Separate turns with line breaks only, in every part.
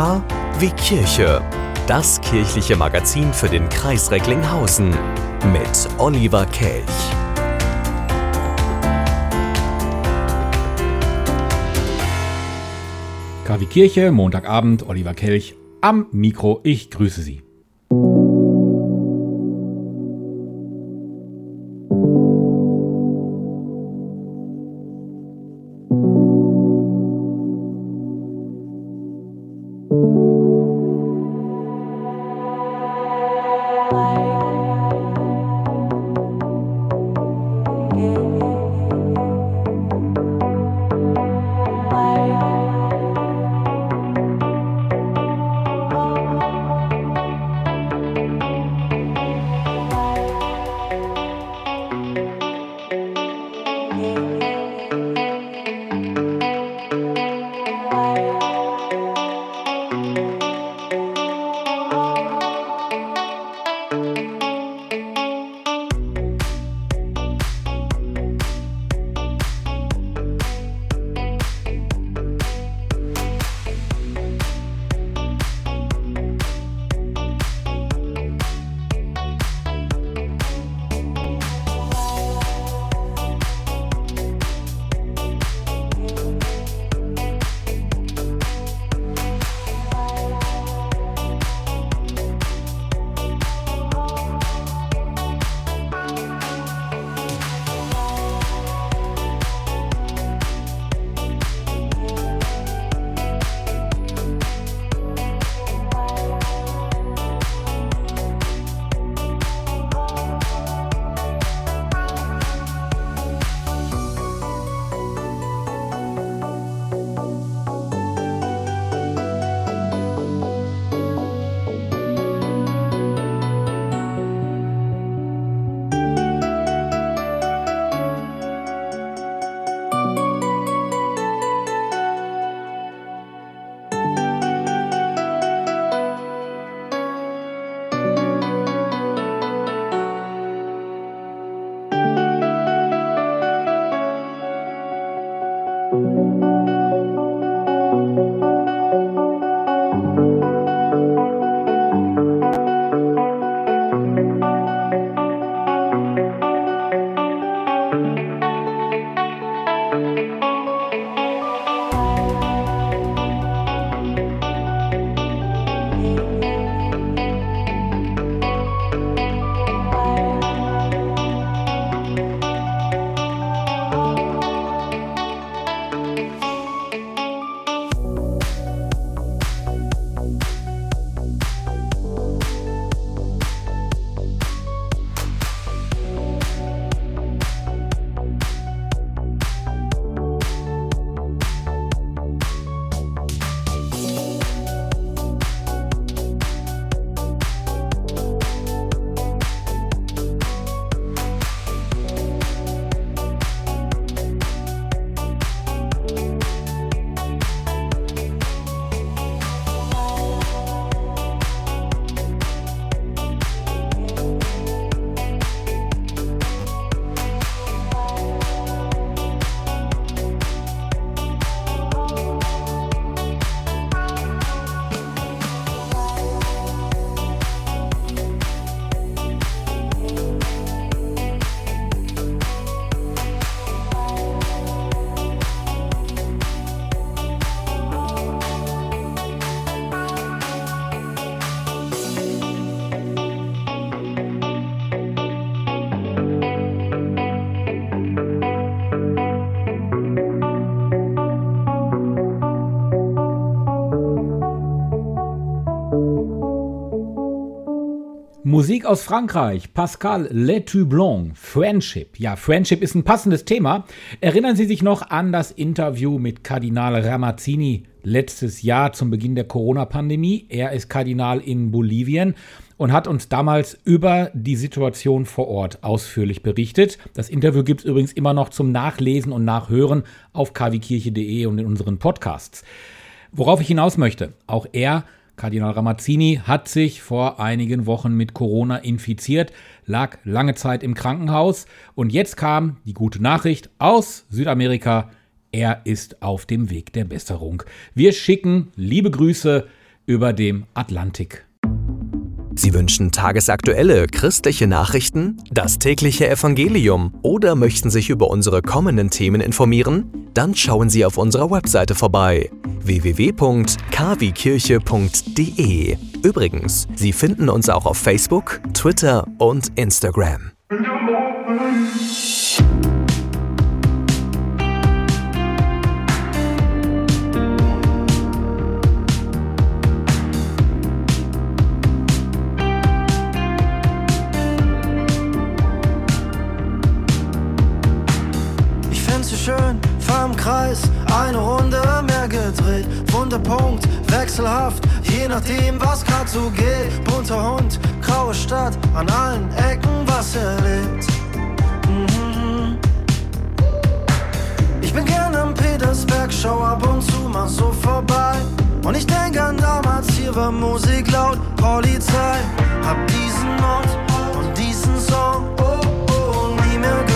K wie Kirche. Das kirchliche Magazin für den Kreis Recklinghausen mit Oliver Kelch.
KW Kirche, Montagabend, Oliver Kelch am Mikro. Ich grüße Sie. Musik aus Frankreich, Pascal Letublanc, Friendship. Ja, Friendship ist ein passendes Thema. Erinnern Sie sich noch an das Interview mit Kardinal Ramazzini letztes Jahr zum Beginn der Corona-Pandemie? Er ist Kardinal in Bolivien und hat uns damals über die Situation vor Ort ausführlich berichtet. Das Interview gibt es übrigens immer noch zum Nachlesen und Nachhören auf kwkirche.de und in unseren Podcasts. Worauf ich hinaus möchte, auch er Kardinal Ramazzini hat sich vor einigen Wochen mit Corona infiziert, lag lange Zeit im Krankenhaus und jetzt kam die gute Nachricht aus Südamerika. Er ist auf dem Weg der Besserung. Wir schicken liebe Grüße über dem Atlantik.
Sie wünschen tagesaktuelle christliche Nachrichten, das tägliche Evangelium oder möchten sich über unsere kommenden Themen informieren? Dann schauen Sie auf unserer Webseite vorbei www.kwkirche.de. Übrigens, Sie finden uns auch auf Facebook, Twitter und Instagram.
Wunder Punkt, wechselhaft, je nachdem, was grad so geht. Bunter Hund, graue Stadt, an allen Ecken was erlebt. Mhm. Ich bin gern am Petersberg, schau ab und zu mal so vorbei. Und ich denk an damals, hier war Musik laut, Polizei. Hab diesen Ort und diesen Song, oh, oh, nie mehr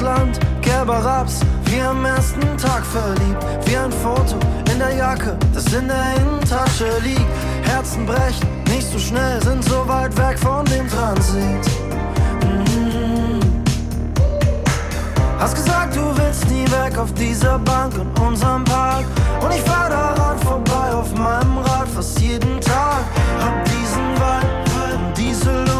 Land, gelber Raps, wie am ersten Tag verliebt. Wie ein Foto in der Jacke, das in der Innentasche liegt. Herzen brechen, nicht so schnell, sind so weit weg von dem Transit. Mhm. Hast gesagt, du willst nie weg auf dieser Bank in unserem Park. Und ich fahr daran vorbei auf meinem Rad fast jeden Tag. Hab diesen Wald und diese Luft,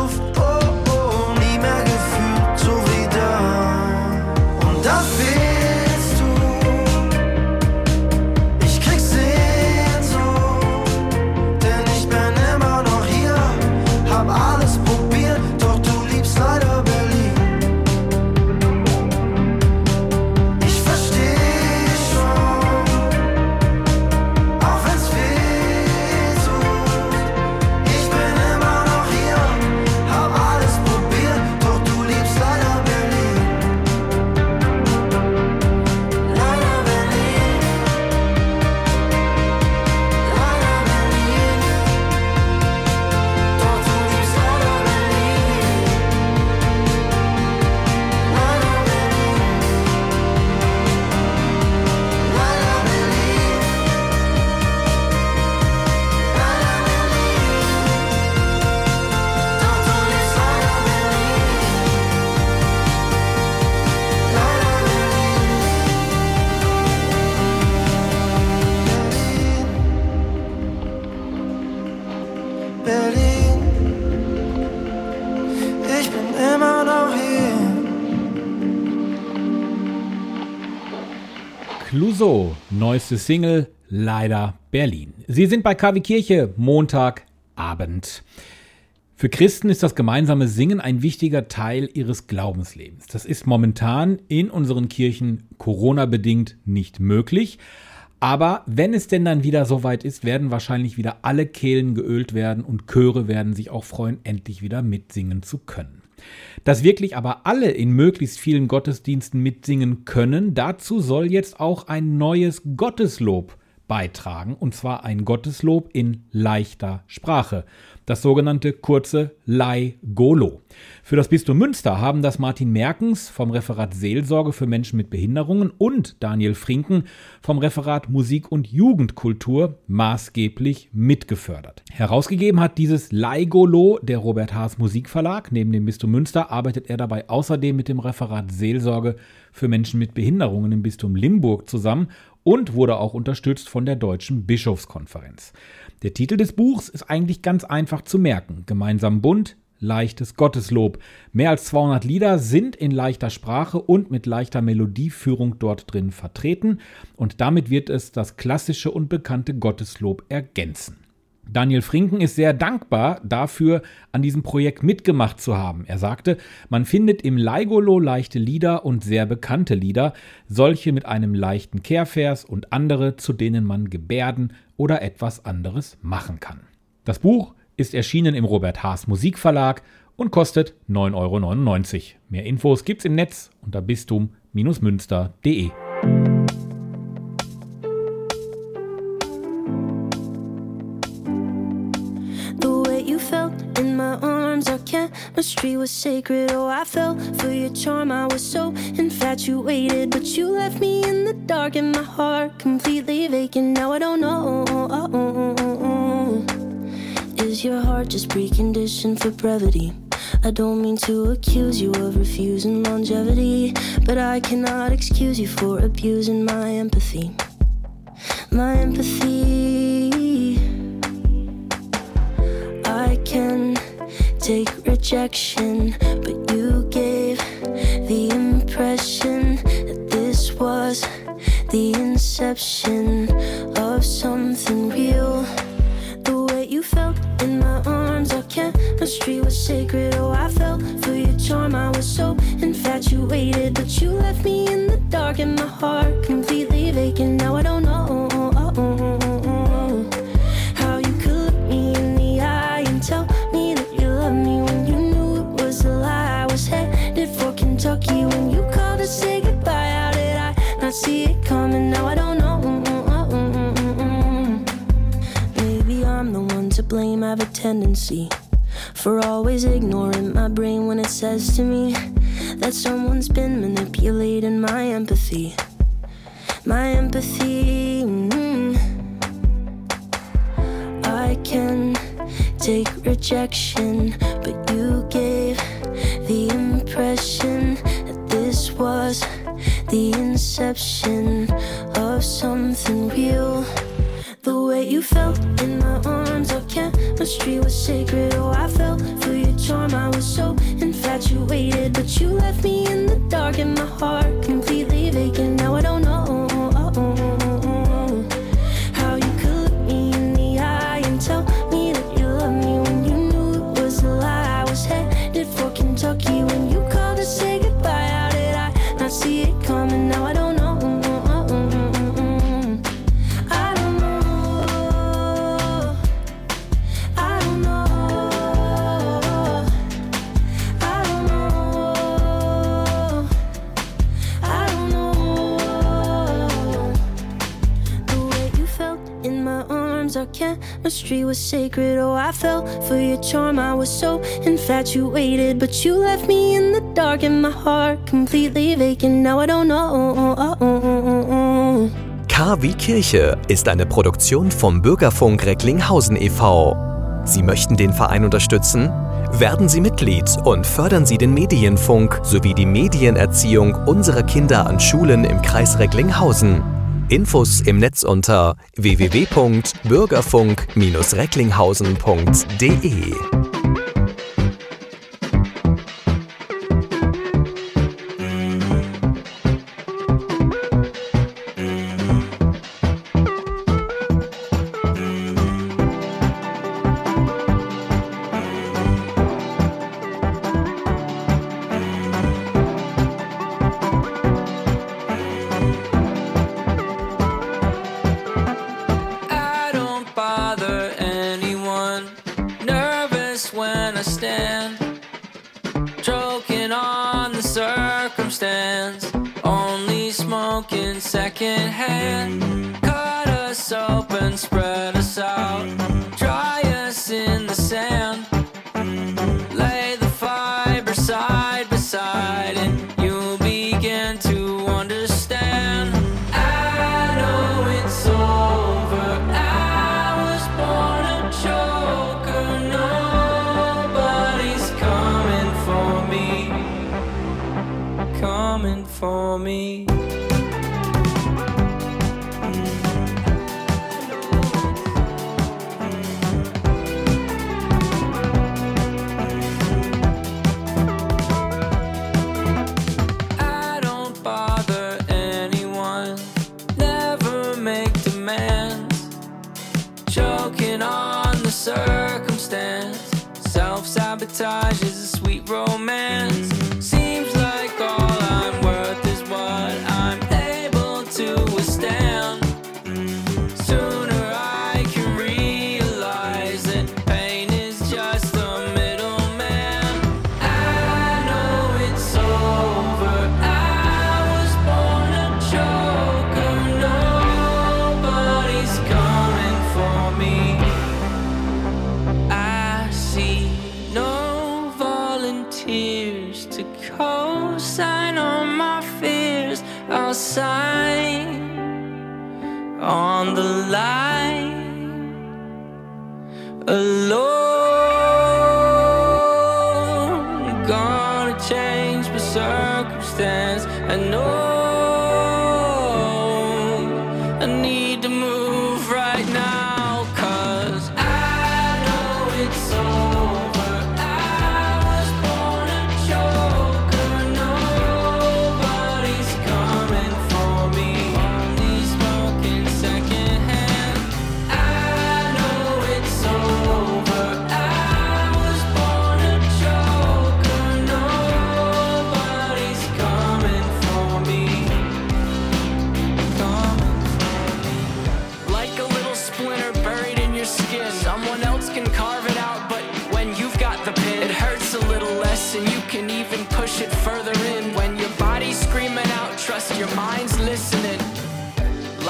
Clouseau, neueste Single, leider Berlin. Sie sind bei KW Kirche, Montagabend. Für Christen ist das gemeinsame Singen ein wichtiger Teil ihres Glaubenslebens. Das ist momentan in unseren Kirchen Corona-bedingt nicht möglich. Aber wenn es denn dann wieder soweit ist, werden wahrscheinlich wieder alle Kehlen geölt werden und Chöre werden sich auch freuen, endlich wieder mitsingen zu können. Dass wirklich aber alle in möglichst vielen Gottesdiensten mitsingen können, dazu soll jetzt auch ein neues Gotteslob beitragen, und zwar ein Gotteslob in leichter Sprache. Das sogenannte kurze Lai-Golo. Für das Bistum Münster haben das Martin Merkens vom Referat Seelsorge für Menschen mit Behinderungen und Daniel Frinken vom Referat Musik und Jugendkultur maßgeblich mitgefördert. Herausgegeben hat dieses Lai-Golo der Robert Haas Musikverlag. Neben dem Bistum Münster arbeitet er dabei außerdem mit dem Referat Seelsorge für Menschen mit Behinderungen im Bistum Limburg zusammen und wurde auch unterstützt von der Deutschen Bischofskonferenz. Der Titel des Buchs ist eigentlich ganz einfach zu merken. Gemeinsam bunt, leichtes Gotteslob. Mehr als 200 Lieder sind in leichter Sprache und mit leichter Melodieführung dort drin vertreten und damit wird es das klassische und bekannte Gotteslob ergänzen. Daniel Frinken ist sehr dankbar dafür, an diesem Projekt mitgemacht zu haben. Er sagte, man findet im Leigolo leichte Lieder und sehr bekannte Lieder, solche mit einem leichten Kehrvers und andere, zu denen man Gebärden oder etwas anderes machen kann. Das Buch ist erschienen im Robert Haas Musikverlag und kostet 9,99 Euro. Mehr Infos gibt's im Netz unter bistum-münster.de.
chemistry was sacred. Oh, I fell for your charm. I was so infatuated, but you left me in the dark, and my heart completely vacant. Now I don't know. Is your heart just preconditioned for brevity? I don't mean to accuse you of refusing longevity, but I cannot excuse you for abusing my empathy. My empathy. Take rejection, but you gave the impression that this was the inception of something real. The way you felt in my arms, our chemistry was sacred. Oh, I fell for your charm, I was so infatuated, but you left me in the dark, and my heart completely vacant. Now I don't know. See it coming. Now I don't know. Maybe I'm the one to blame. I have a tendency for always ignoring my brain when it says to me that someone's been manipulating my empathy. My empathy. Mm-hmm. I can take rejection, but you gave the impression that this was the inception of something real. The way you felt in my arms, our chemistry was sacred. Oh, I fell for your charm, I was so infatuated. But you left me in the dark, and my heart completely vacant. Now I don't know. Chemistry was sacred. Oh, I fell for your charm. I was so infatuated, but you left me in the dark, and my heart completely vacant. Now I don't know.
K wie Kirche ist eine Produktion vom Bürgerfunk Recklinghausen e.V. Sie möchten den Verein unterstützen? Werden Sie Mitglied und fördern Sie den Medienfunk sowie die Medienerziehung unserer Kinder an Schulen im Kreis Recklinghausen. Infos im Netz unter www.bürgerfunk-recklinghausen.de.
choking on
on the line alone.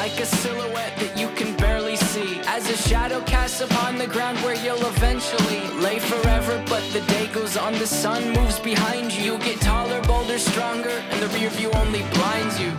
Like a silhouette that you can barely see. As a shadow casts upon the ground where you'll eventually lay forever. But the day goes on, the sun moves behind you. You get taller, bolder, stronger, and the rear view only blinds you.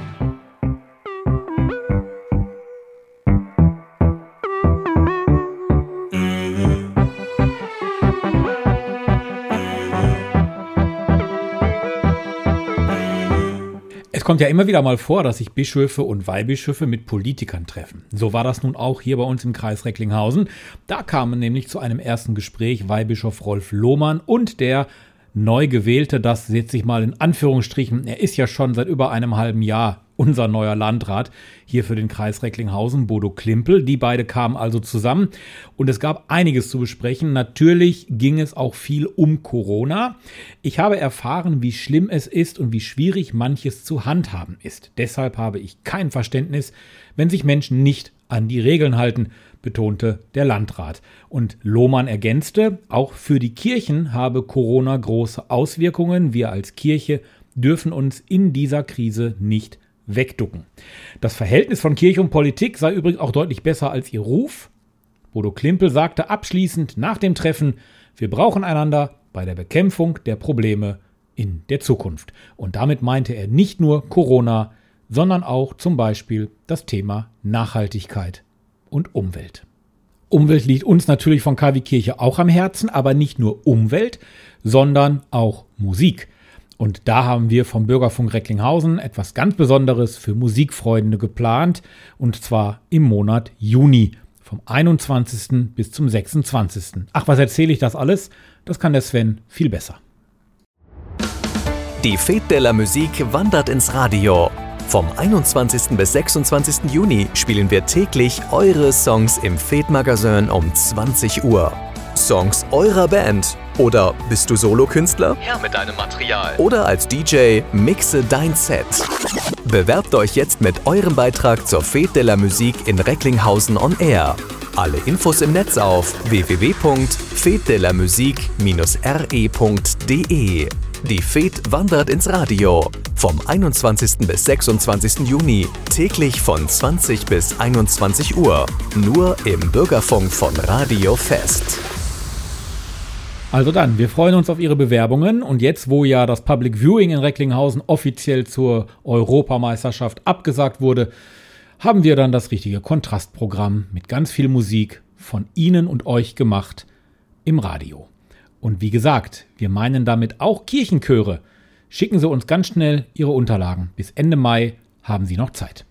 Kommt ja immer wieder mal vor, dass sich Bischöfe und Weihbischöfe mit Politikern treffen. So war das nun auch hier bei uns im Kreis Recklinghausen. Da kamen nämlich zu einem ersten Gespräch Weihbischof Rolf Lohmann und der neu gewählte, das setze ich mal in Anführungsstrichen, er ist ja schon seit über einem halben Jahr unser neuer Landrat hier für den Kreis Recklinghausen, Bodo Klimpel. Die beide kamen also zusammen und es gab einiges zu besprechen. Natürlich ging es auch viel um Corona. Ich habe erfahren, wie schlimm es ist und wie schwierig manches zu handhaben ist. Deshalb habe ich kein Verständnis, wenn sich Menschen nicht an die Regeln halten, betonte der Landrat. Und Lohmann ergänzte, auch für die Kirchen habe Corona große Auswirkungen. Wir als Kirche dürfen uns in dieser Krise nicht wegducken. Das Verhältnis von Kirche und Politik sei übrigens auch deutlich besser als ihr Ruf. Bodo Klimpel sagte abschließend nach dem Treffen, wir brauchen einander bei der Bekämpfung der Probleme in der Zukunft. Und damit meinte er nicht nur Corona, sondern auch zum Beispiel das Thema Nachhaltigkeit und Umwelt. Umwelt liegt uns natürlich von KW Kirche auch am Herzen, aber nicht nur Umwelt, sondern auch Musik. Und da haben wir vom Bürgerfunk Recklinghausen etwas ganz Besonderes für Musikfreunde geplant, und zwar im Monat Juni, vom 21. bis zum 26. Ach, was erzähle ich das alles? Das kann der Sven viel besser.
Die Fete de la Musique wandert ins Radio. Vom 21. bis 26. Juni spielen wir täglich eure Songs im Fete Magazin um 20 Uhr. Songs eurer Band. Oder bist du Solokünstler? Her mit deinem Material. Oder als DJ mixe dein Set. Bewerbt euch jetzt mit eurem Beitrag zur Fete de la Musique in Recklinghausen on Air. Alle Infos im Netz auf www.fetdelamusique-re.de. Die Fete wandert ins Radio. Vom 21. bis 26. Juni, täglich von 20 bis 21 Uhr. Nur im Bürgerfunk von Radio Fest.
Also dann, wir freuen uns auf Ihre Bewerbungen und jetzt, wo ja das Public Viewing in Recklinghausen offiziell zur Europameisterschaft abgesagt wurde, haben wir dann das richtige Kontrastprogramm mit ganz viel Musik von Ihnen und euch gemacht im Radio. Und wie gesagt, wir meinen damit auch Kirchenchöre. Schicken Sie uns ganz schnell Ihre Unterlagen. Bis Ende Mai haben Sie noch Zeit.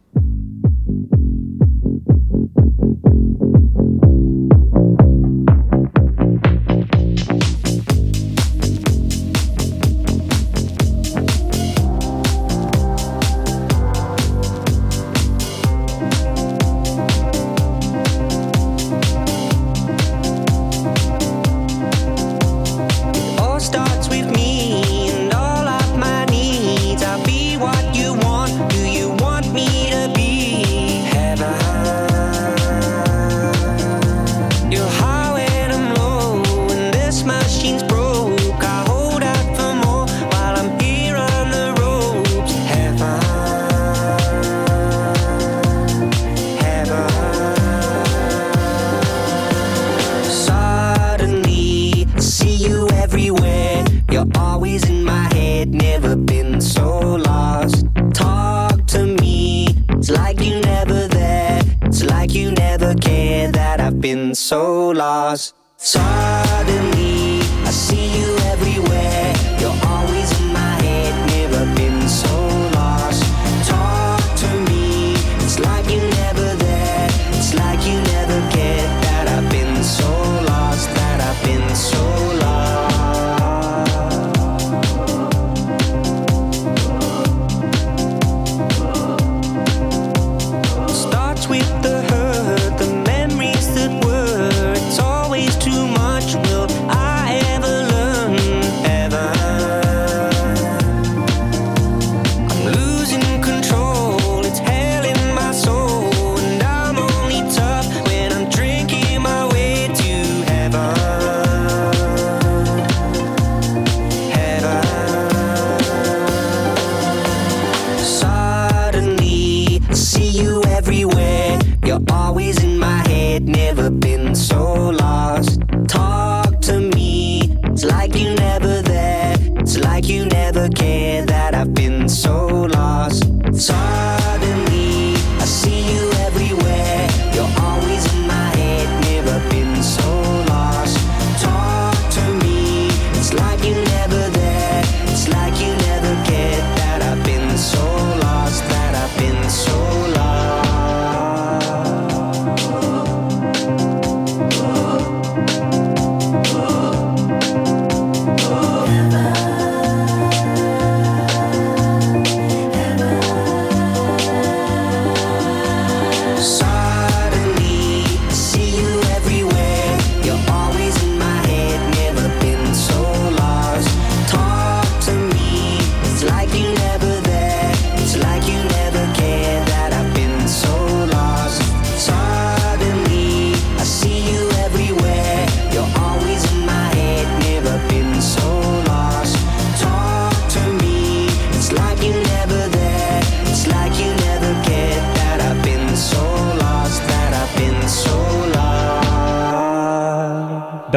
So lost.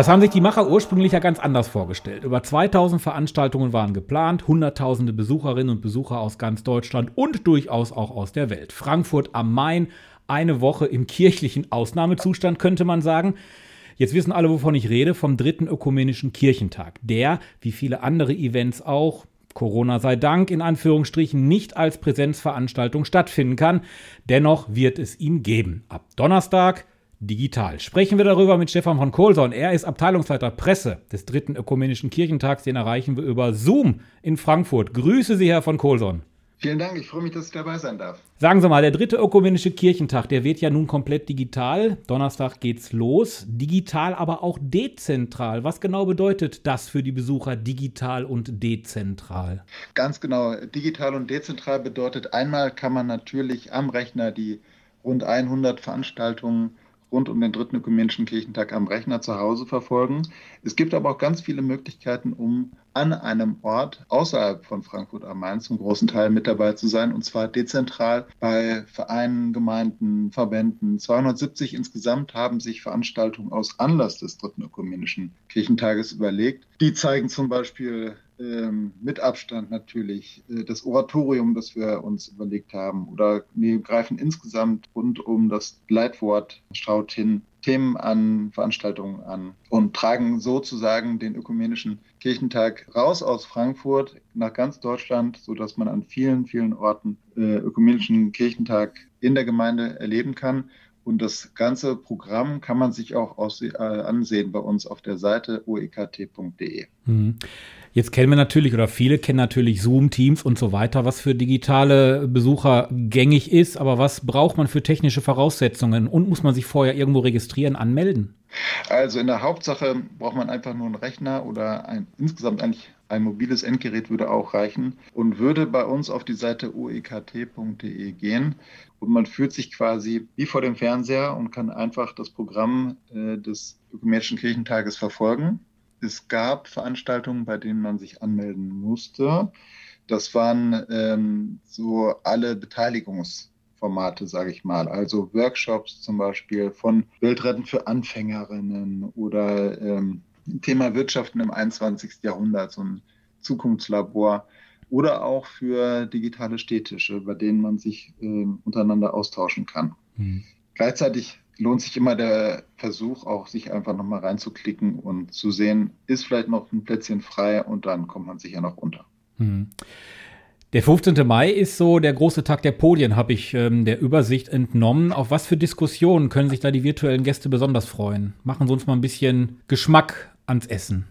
Das haben sich die Macher ursprünglich ja ganz anders vorgestellt. Über 2000 Veranstaltungen waren geplant, hunderttausende Besucherinnen und Besucher aus ganz Deutschland und durchaus auch aus der Welt. Frankfurt am Main, eine Woche im kirchlichen Ausnahmezustand, könnte man sagen. Jetzt wissen alle, wovon ich rede, vom dritten ökumenischen Kirchentag, der, wie viele andere Events auch, Corona sei Dank, in Anführungsstrichen, nicht als Präsenzveranstaltung stattfinden kann. Dennoch wird es ihn geben. Ab Donnerstag digital. Sprechen wir darüber mit Stefan von Kohlson. Er ist Abteilungsleiter Presse des dritten ökumenischen Kirchentags. Den erreichen wir über Zoom in Frankfurt. Grüße Sie, Herr von Kohlson.
Vielen Dank, ich freue mich, dass ich dabei sein darf.
Sagen Sie mal, der dritte ökumenische Kirchentag, der wird ja nun komplett digital. Donnerstag geht's los. Digital, aber auch dezentral. Was genau bedeutet das für die Besucher digital und dezentral?
Ganz genau, digital und dezentral bedeutet, einmal kann man natürlich am Rechner die rund 100 Veranstaltungen rund um den dritten ökumenischen Kirchentag am Rechner zu Hause verfolgen. Es gibt aber auch ganz viele Möglichkeiten, um an einem Ort außerhalb von Frankfurt am Main zum großen Teil mit dabei zu sein, und zwar dezentral bei Vereinen, Gemeinden, Verbänden. 270 insgesamt haben sich Veranstaltungen aus Anlass des dritten ökumenischen Kirchentages überlegt. Die zeigen zum Beispiel ähm, mit Abstand natürlich äh, das Oratorium, das wir uns überlegt haben, oder wir greifen insgesamt rund um das Leitwort schaut hin Themen an, Veranstaltungen an und tragen sozusagen den ökumenischen Kirchentag raus aus Frankfurt nach ganz Deutschland, sodass man an vielen, vielen Orten äh, ökumenischen Kirchentag in der Gemeinde erleben kann. Und das ganze Programm kann man sich auch aus, äh, ansehen bei uns auf der Seite oekt.de.
Mhm. Jetzt kennen wir natürlich oder viele kennen natürlich Zoom, Teams und so weiter, was für digitale Besucher gängig ist. Aber was braucht man für technische Voraussetzungen und muss man sich vorher irgendwo registrieren, anmelden?
Also in der Hauptsache braucht man einfach nur einen Rechner oder ein, insgesamt eigentlich ein mobiles Endgerät würde auch reichen und würde bei uns auf die Seite oekt.de gehen und man fühlt sich quasi wie vor dem Fernseher und kann einfach das Programm äh, des Ökumenischen Kirchentages verfolgen. Es gab Veranstaltungen, bei denen man sich anmelden musste. Das waren ähm, so alle Beteiligungsformate, sage ich mal. Also Workshops zum Beispiel von Bildretten für Anfängerinnen oder ähm, Thema Wirtschaften im 21. Jahrhundert, so ein Zukunftslabor oder auch für digitale Städtische, bei denen man sich äh, untereinander austauschen kann. Mhm. Gleichzeitig lohnt sich immer der Versuch, auch sich einfach nochmal reinzuklicken und zu sehen, ist vielleicht noch ein Plätzchen frei und dann kommt man sicher noch unter. Mhm.
Der 15. Mai ist so der große Tag der Podien, habe ich ähm, der Übersicht entnommen. Auf was für Diskussionen können sich da die virtuellen Gäste besonders freuen? Machen Sie uns mal ein bisschen Geschmack ans Essen.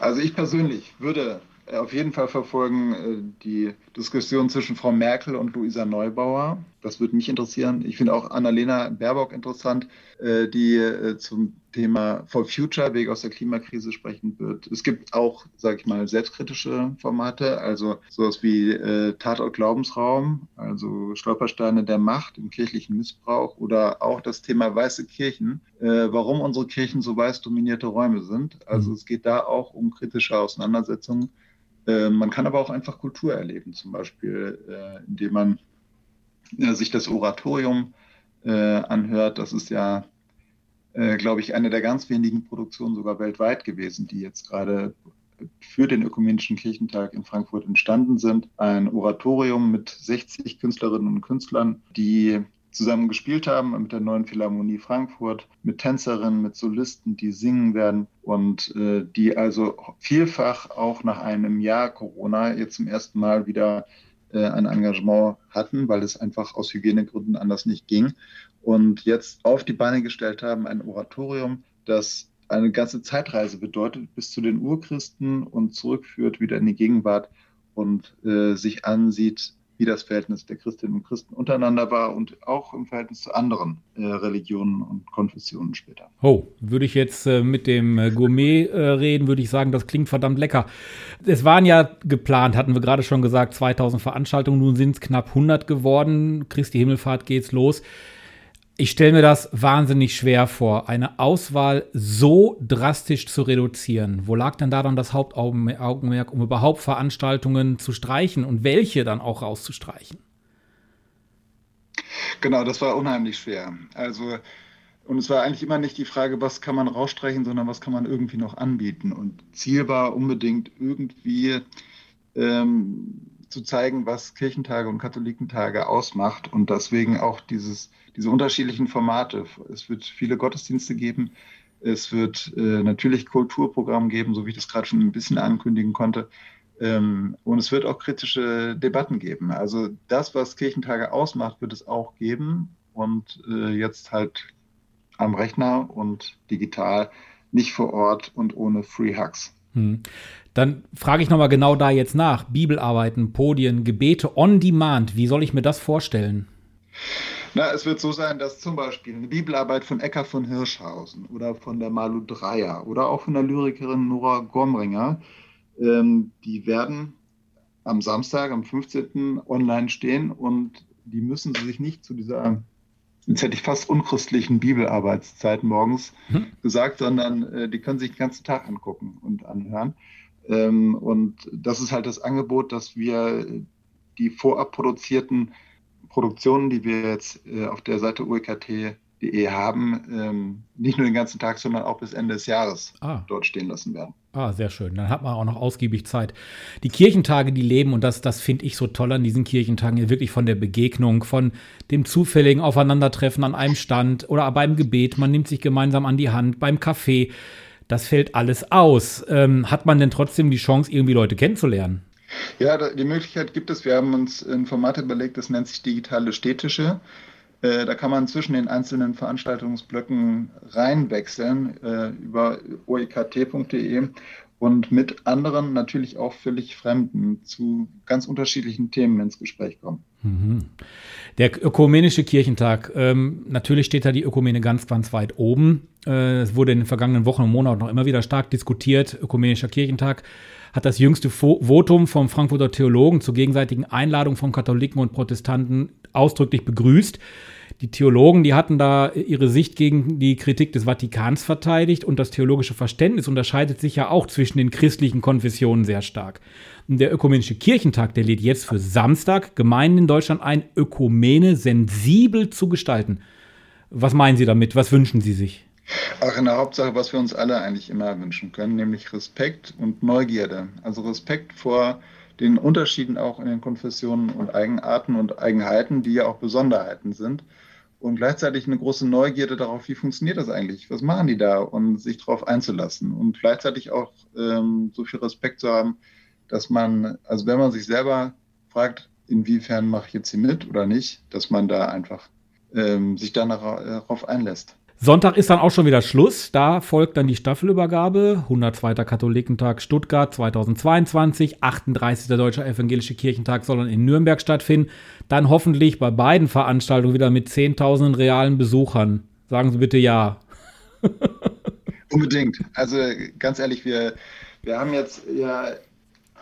Also ich persönlich würde äh, auf jeden Fall verfolgen äh, die Diskussion zwischen Frau Merkel und Luisa Neubauer. Das würde mich interessieren. Ich finde auch Annalena Baerbock interessant, äh, die zum Thema For Future, Weg aus der Klimakrise sprechen wird. Es gibt auch, sage ich mal, selbstkritische Formate, also sowas wie Tatort Glaubensraum, also Stolpersteine der Macht im kirchlichen Missbrauch oder auch das Thema weiße Kirchen, warum unsere Kirchen so weiß dominierte Räume sind. Also mhm. es geht da auch um kritische Auseinandersetzungen äh, man kann aber auch einfach Kultur erleben, zum Beispiel, äh, indem man äh, sich das Oratorium anhört. Das ist ja, glaube ich, eine der ganz wenigen Produktionen sogar weltweit gewesen, die jetzt gerade für den Ökumenischen Kirchentag in Frankfurt entstanden sind. Ein Oratorium mit 60 Künstlerinnen und Künstlern, die zusammen gespielt haben mit der neuen Philharmonie Frankfurt, mit Tänzerinnen, mit Solisten, die singen werden und äh, die also vielfach auch nach einem Jahr Corona jetzt zum ersten Mal wieder äh, ein Engagement hatten, weil es einfach aus Hygienegründen anders nicht ging und jetzt auf die Beine gestellt haben, ein Oratorium, das eine ganze Zeitreise bedeutet bis zu den Urchristen und zurückführt wieder in die Gegenwart und äh, sich ansieht, wie das Verhältnis der Christinnen und Christen untereinander war und auch im Verhältnis zu anderen äh, Religionen und Konfessionen später.
Oh, würde ich jetzt äh, mit dem äh, Gourmet äh, reden, würde ich sagen, das klingt verdammt lecker. Es waren ja geplant, hatten wir gerade schon gesagt, 2000 Veranstaltungen, nun sind es knapp 100 geworden. Christi Himmelfahrt geht's los. Ich stelle mir das wahnsinnig schwer vor, eine Auswahl so drastisch zu reduzieren. Wo lag denn da dann das Hauptaugenmerk, um überhaupt Veranstaltungen zu streichen und welche dann auch rauszustreichen?
Genau, das war unheimlich schwer. Also, und es war eigentlich immer nicht die Frage, was kann man rausstreichen, sondern was kann man irgendwie noch anbieten. Und Ziel war unbedingt irgendwie ähm, zu zeigen, was Kirchentage und Katholikentage ausmacht und deswegen auch dieses diese unterschiedlichen Formate. Es wird viele Gottesdienste geben. Es wird äh, natürlich Kulturprogramm geben, so wie ich das gerade schon ein bisschen ankündigen konnte. Ähm, und es wird auch kritische Debatten geben. Also das, was Kirchentage ausmacht, wird es auch geben. Und äh, jetzt halt am Rechner und digital, nicht vor Ort und ohne Free Hugs. Hm.
Dann frage ich nochmal genau da jetzt nach. Bibelarbeiten, Podien, Gebete on Demand. Wie soll ich mir das vorstellen?
Na, es wird so sein, dass zum Beispiel eine Bibelarbeit von Ecker von Hirschhausen oder von der Malu Dreyer oder auch von der Lyrikerin Nora Gomringer, ähm, die werden am Samstag, am 15. online stehen und die müssen sie sich nicht zu dieser, jetzt hätte ich fast unchristlichen Bibelarbeitszeit morgens hm. gesagt, sondern äh, die können sich den ganzen Tag angucken und anhören. Ähm, und das ist halt das Angebot, dass wir die vorab produzierten Produktionen, die wir jetzt äh, auf der Seite uekt.de haben, ähm, nicht nur den ganzen Tag, sondern auch bis Ende des Jahres ah. dort stehen lassen werden.
Ah, sehr schön. Dann hat man auch noch ausgiebig Zeit. Die Kirchentage, die leben, und das, das finde ich so toll an diesen Kirchentagen, wirklich von der Begegnung, von dem zufälligen Aufeinandertreffen an einem Stand oder beim Gebet. Man nimmt sich gemeinsam an die Hand, beim Kaffee. Das fällt alles aus. Ähm, hat man denn trotzdem die Chance, irgendwie Leute kennenzulernen?
Ja, die Möglichkeit gibt es. Wir haben uns ein Format überlegt, das nennt sich digitale Städtische. Äh, da kann man zwischen den einzelnen Veranstaltungsblöcken reinwechseln äh, über oekt.de und mit anderen, natürlich auch völlig Fremden, zu ganz unterschiedlichen Themen ins Gespräch kommen. Mhm.
Der ökumenische Kirchentag, ähm, natürlich steht da die Ökumene ganz, ganz weit oben. Äh, es wurde in den vergangenen Wochen und Monaten noch immer wieder stark diskutiert. Ökumenischer Kirchentag hat das jüngste Votum vom Frankfurter Theologen zur gegenseitigen Einladung von Katholiken und Protestanten ausdrücklich begrüßt. Die Theologen, die hatten da ihre Sicht gegen die Kritik des Vatikans verteidigt und das theologische Verständnis unterscheidet sich ja auch zwischen den christlichen Konfessionen sehr stark. Der Ökumenische Kirchentag, der lädt jetzt für Samstag Gemeinden in Deutschland ein, Ökumene sensibel zu gestalten. Was meinen Sie damit? Was wünschen Sie sich?
Auch in der Hauptsache, was wir uns alle eigentlich immer wünschen können, nämlich Respekt und Neugierde. Also Respekt vor den Unterschieden auch in den Konfessionen und Eigenarten und Eigenheiten, die ja auch Besonderheiten sind. Und gleichzeitig eine große Neugierde darauf, wie funktioniert das eigentlich? Was machen die da? Und sich darauf einzulassen. Und gleichzeitig auch ähm, so viel Respekt zu haben, dass man, also wenn man sich selber fragt, inwiefern mache ich jetzt hier mit oder nicht, dass man da einfach ähm, sich darauf einlässt.
Sonntag ist dann auch schon wieder Schluss. Da folgt dann die Staffelübergabe. 102. Katholikentag Stuttgart 2022. 38. Deutscher Evangelische Kirchentag soll dann in Nürnberg stattfinden. Dann hoffentlich bei beiden Veranstaltungen wieder mit Zehntausenden realen Besuchern. Sagen Sie bitte ja.
Unbedingt. Also ganz ehrlich, wir, wir haben jetzt ja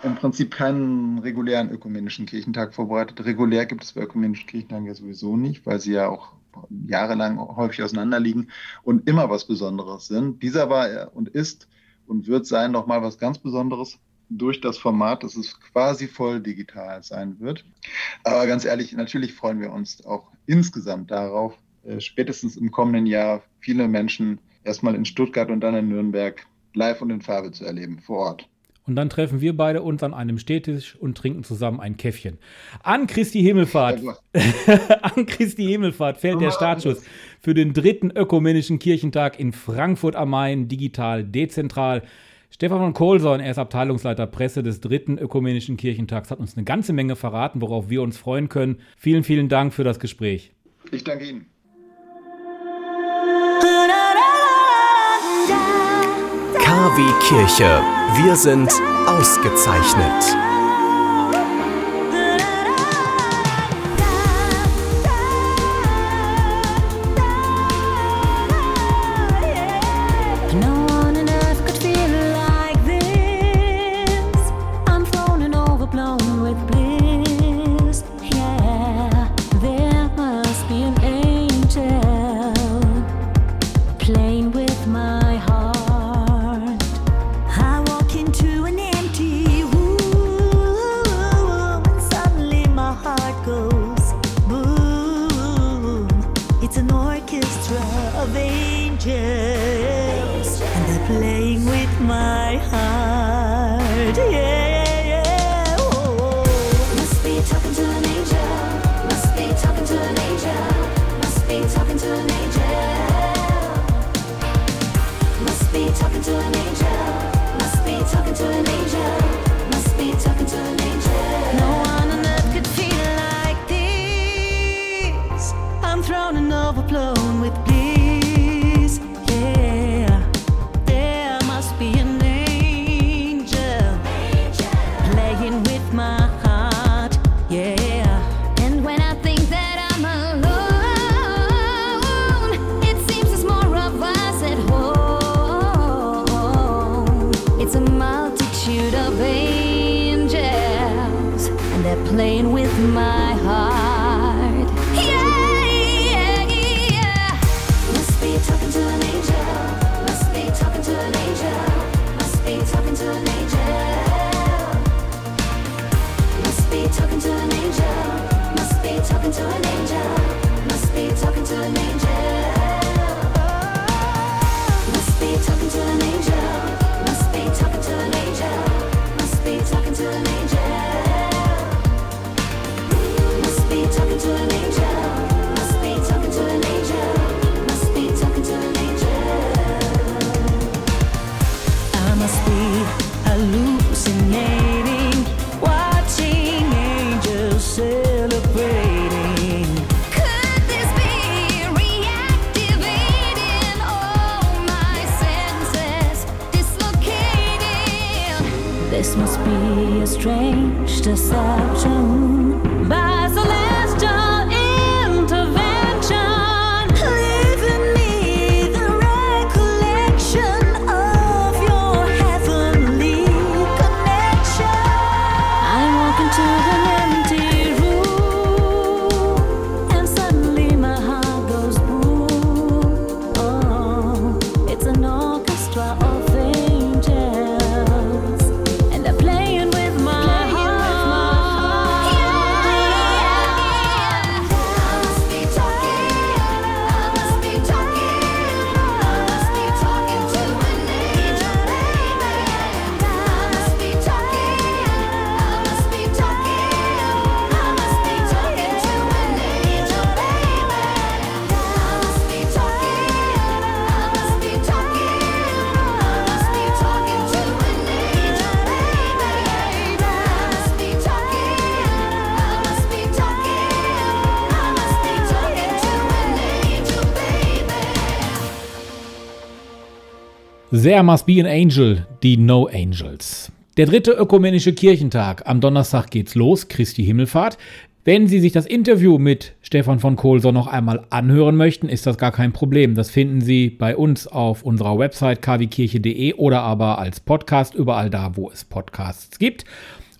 im Prinzip keinen regulären ökumenischen Kirchentag vorbereitet. Regulär gibt es bei ökumenischen Kirchentagen ja sowieso nicht, weil sie ja auch jahrelang häufig auseinanderliegen und immer was Besonderes sind. Dieser war und ist und wird sein nochmal was ganz Besonderes durch das Format, dass es quasi voll digital sein wird. Aber ganz ehrlich, natürlich freuen wir uns auch insgesamt darauf, äh, spätestens im kommenden Jahr viele Menschen erstmal in Stuttgart und dann in Nürnberg live und in Farbe zu erleben, vor Ort.
Und dann treffen wir beide uns an einem Städtisch und trinken zusammen ein Käffchen. An Christi Himmelfahrt, an Christi Himmelfahrt fällt der Startschuss für den dritten ökumenischen Kirchentag in Frankfurt am Main, digital, dezentral. Stefan von Kohlson, er ist Abteilungsleiter Presse des dritten ökumenischen Kirchentags, hat uns eine ganze Menge verraten, worauf wir uns freuen können. Vielen, vielen Dank für das Gespräch.
Ich danke Ihnen.
KW Kirche. Wir sind ausgezeichnet.
There Must Be an Angel, die No Angels. Der dritte ökumenische Kirchentag. Am Donnerstag geht's los, Christi Himmelfahrt. Wenn Sie sich das Interview mit Stefan von Kohlson noch einmal anhören möchten, ist das gar kein Problem. Das finden Sie bei uns auf unserer Website kwkirche.de oder aber als Podcast überall da, wo es Podcasts gibt.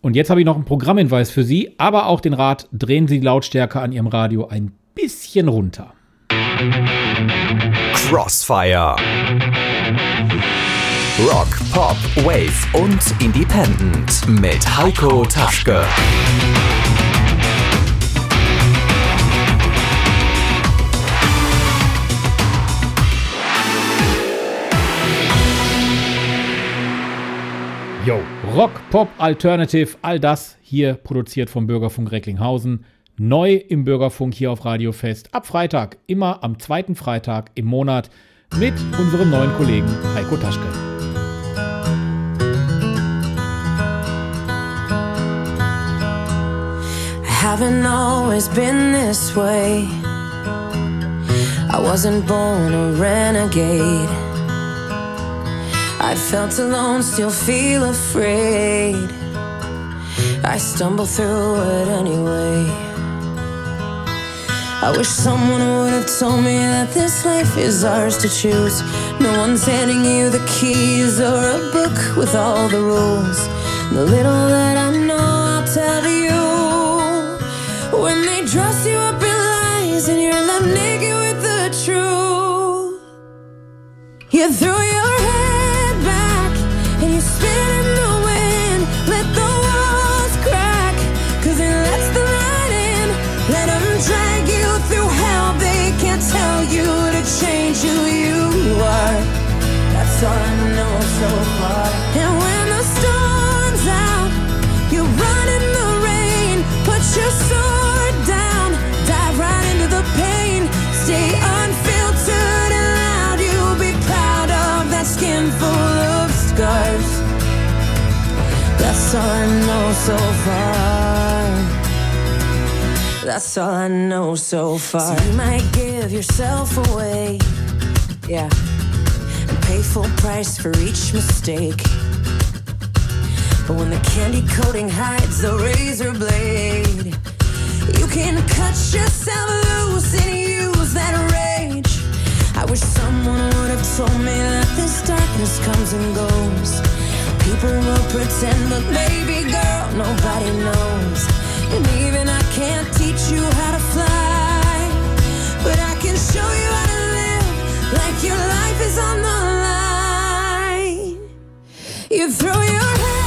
Und jetzt habe ich noch einen Programmhinweis für Sie, aber auch den Rat, drehen Sie die Lautstärke an Ihrem Radio ein bisschen runter.
Crossfire. Rock, Pop, Wave und Independent mit Heiko Taschke.
Yo, Rock, Pop, Alternative, all das hier produziert vom Bürgerfunk Recklinghausen. Neu im Bürgerfunk hier auf Radio Fest. Ab Freitag, immer am zweiten Freitag im Monat mit unserem neuen Kollegen Heiko Taschke.
Haven't always been this way. I wasn't born a renegade. I felt alone, still feel afraid. I stumble through it anyway. I wish someone would have told me that this life is ours to choose. No one's handing you the keys or a book with all the rules. The little that I know, I'll tell you. When they dress you up in lies and you're left naked with the truth, you throw your head I know so far. That's all I know so far. So you might give yourself away, yeah, and pay full price for each mistake. But when the candy coating hides the razor blade, you can cut yourself loose and use that rage. I wish someone would have told me that this darkness comes and goes. People will pretend, but baby girl, nobody knows. And even I can't teach you how to fly, but I can show you how to live like your life is on the line. You throw your head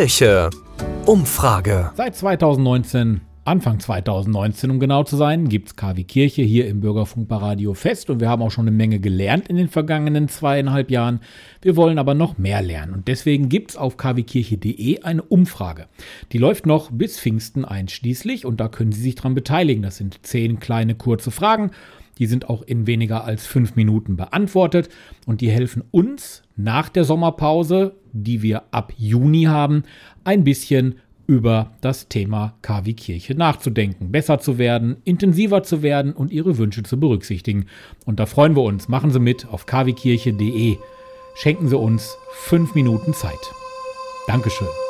Kirche. Umfrage.
Seit 2019 Anfang 2019, um genau zu sein, gibt es KW Kirche hier im Bürgerfunk bei Radio Fest und wir haben auch schon eine Menge gelernt in den vergangenen zweieinhalb Jahren. Wir wollen aber noch mehr lernen und deswegen gibt es auf kwkirche.de eine Umfrage. Die läuft noch bis Pfingsten einschließlich und da können Sie sich dran beteiligen. Das sind zehn kleine kurze Fragen. Die sind auch in weniger als fünf Minuten beantwortet und die helfen uns nach der Sommerpause, die wir ab Juni haben, ein bisschen über das Thema KW Kirche nachzudenken, besser zu werden, intensiver zu werden und ihre Wünsche zu berücksichtigen. Und da freuen wir uns. Machen Sie mit auf kwkirche.de. Schenken Sie uns fünf Minuten Zeit. Dankeschön.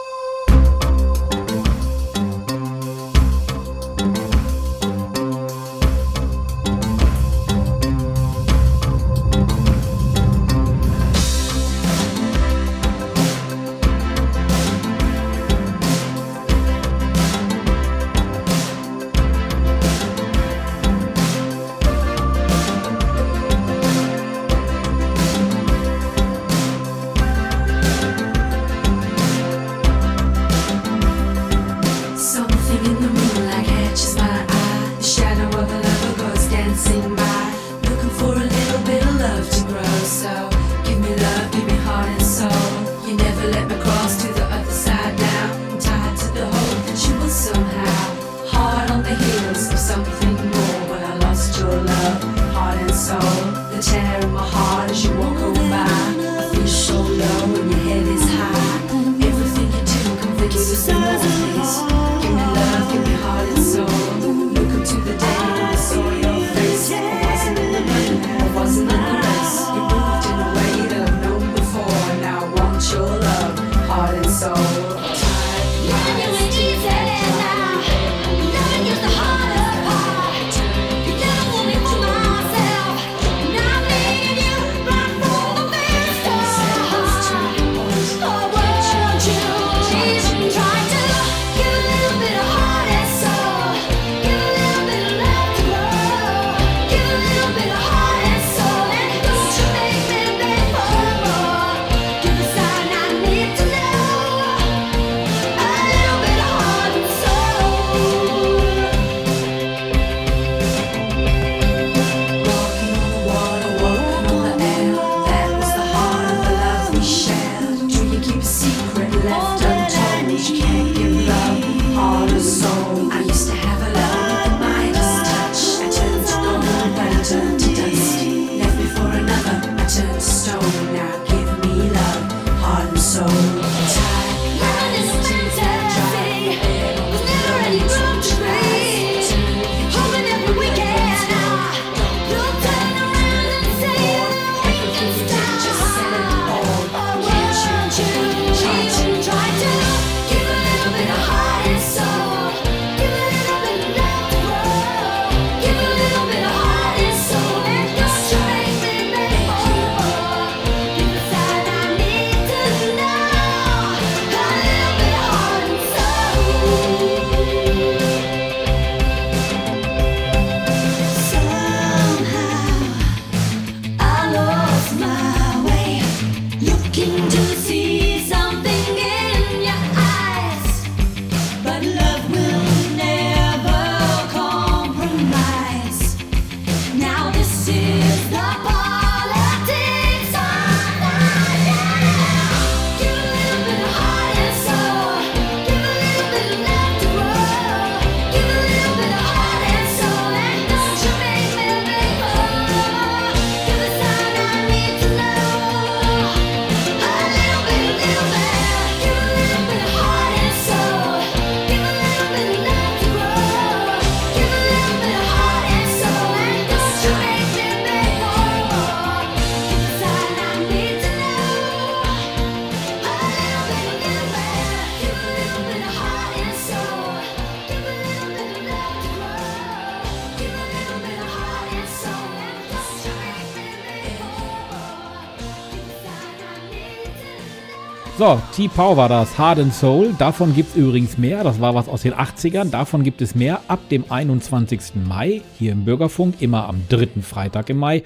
So, T-Pow war das, Hard and Soul. Davon gibt es übrigens mehr. Das war was aus den 80ern. Davon gibt es mehr ab dem 21. Mai hier im Bürgerfunk, immer am dritten Freitag im Mai.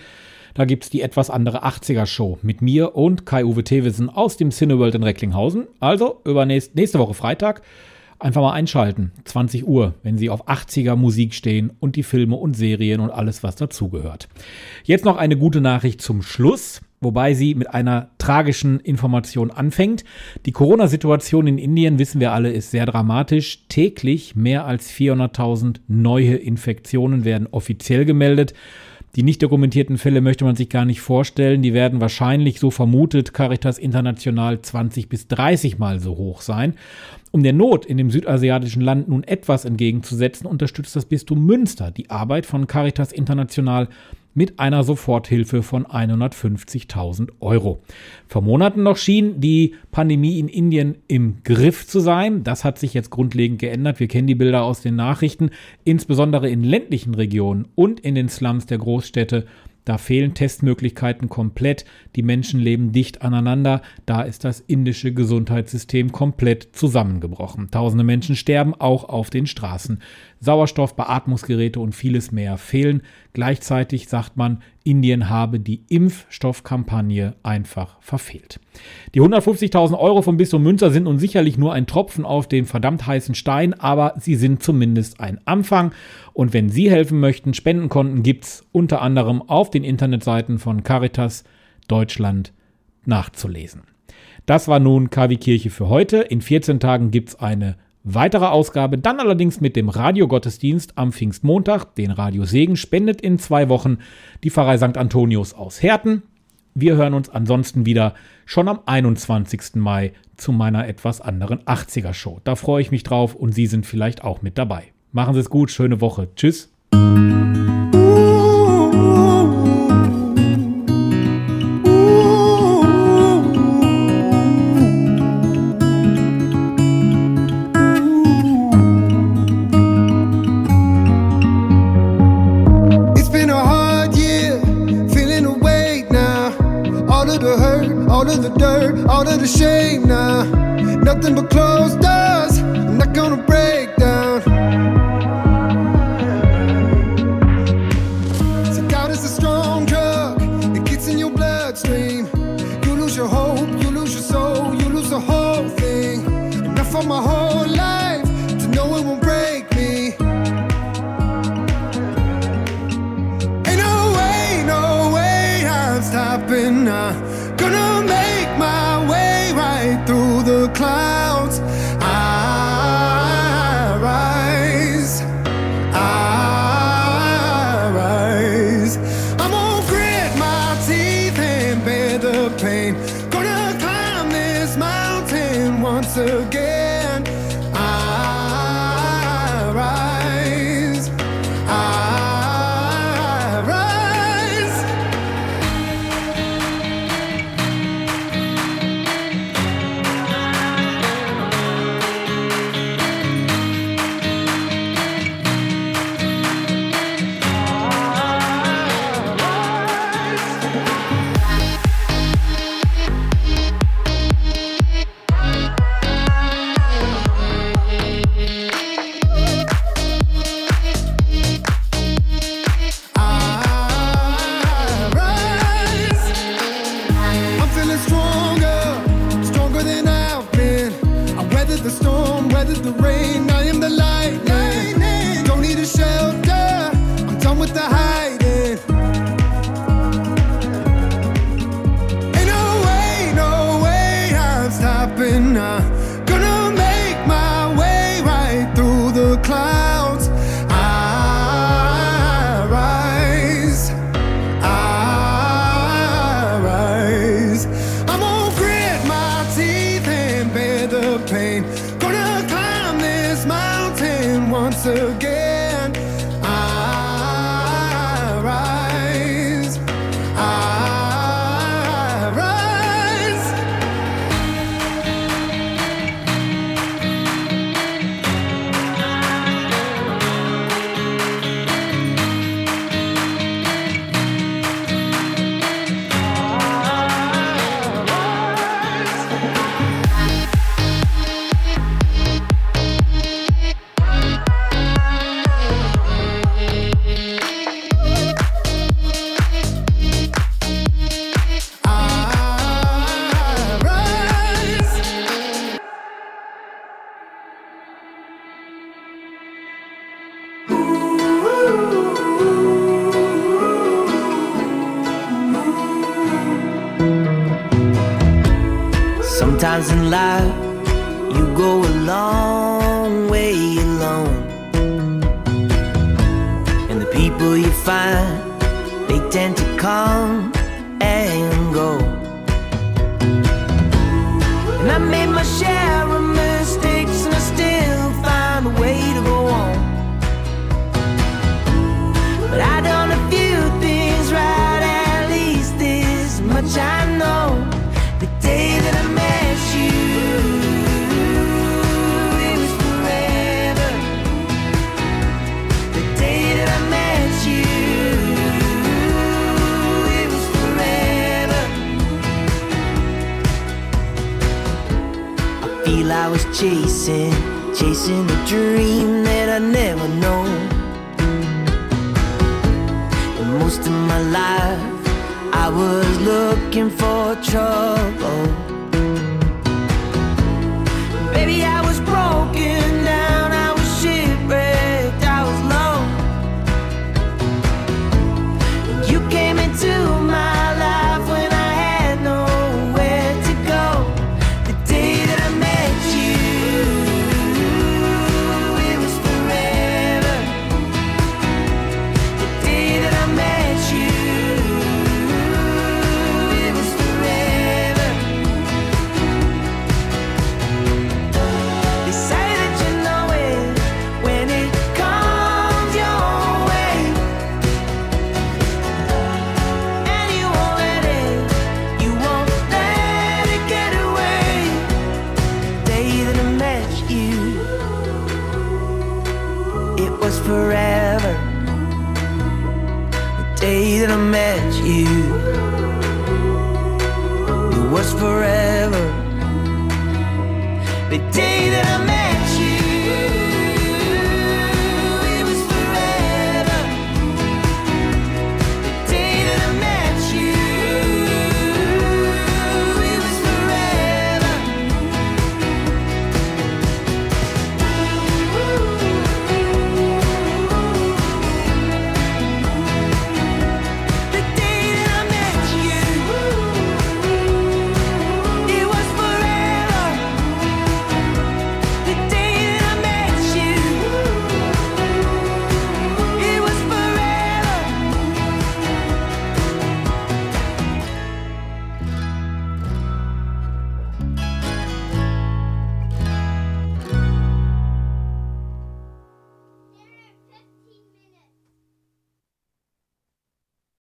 Da gibt es die etwas andere 80er-Show mit mir und Kai-Uwe Thewissen aus dem Cineworld in Recklinghausen. Also übernächst, nächste Woche Freitag einfach mal einschalten. 20 Uhr, wenn Sie auf 80er Musik stehen und die Filme und Serien und alles, was dazugehört. Jetzt noch eine gute Nachricht zum Schluss wobei sie mit einer tragischen Information anfängt. Die Corona-Situation in Indien, wissen wir alle, ist sehr dramatisch. Täglich mehr als 400.000 neue Infektionen werden offiziell gemeldet. Die nicht dokumentierten Fälle möchte man sich gar nicht vorstellen. Die werden wahrscheinlich, so vermutet Caritas International, 20 bis 30 Mal so hoch sein. Um der Not in dem südasiatischen Land nun etwas entgegenzusetzen, unterstützt das Bistum Münster die Arbeit von Caritas International mit einer Soforthilfe von 150.000 Euro. Vor Monaten noch schien die Pandemie in Indien im Griff zu sein. Das hat sich jetzt grundlegend geändert. Wir kennen die Bilder aus den Nachrichten. Insbesondere in ländlichen Regionen und in den Slums der Großstädte da fehlen Testmöglichkeiten komplett. Die Menschen leben dicht aneinander. Da ist das indische Gesundheitssystem komplett zusammengebrochen. Tausende Menschen sterben auch auf den Straßen. Sauerstoff, Beatmungsgeräte und vieles mehr fehlen. Gleichzeitig sagt man, Indien habe die Impfstoffkampagne einfach verfehlt. Die 150.000 Euro vom Bistum Münster sind nun sicherlich nur ein Tropfen auf den verdammt heißen Stein, aber sie sind zumindest ein Anfang. Und wenn Sie helfen möchten, Spendenkonten gibt es unter anderem auf den Internetseiten von Caritas Deutschland nachzulesen. Das war nun KW Kirche für heute. In 14 Tagen gibt es eine weitere Ausgabe, dann allerdings mit dem Radiogottesdienst am Pfingstmontag. Den Radio Segen spendet in zwei Wochen die Pfarrei St. Antonius aus Herten. Wir hören uns ansonsten wieder schon am 21. Mai zu meiner etwas anderen 80er Show. Da freue ich mich drauf und Sie sind vielleicht auch mit dabei. Machen Sie es gut, schöne Woche. Tschüss.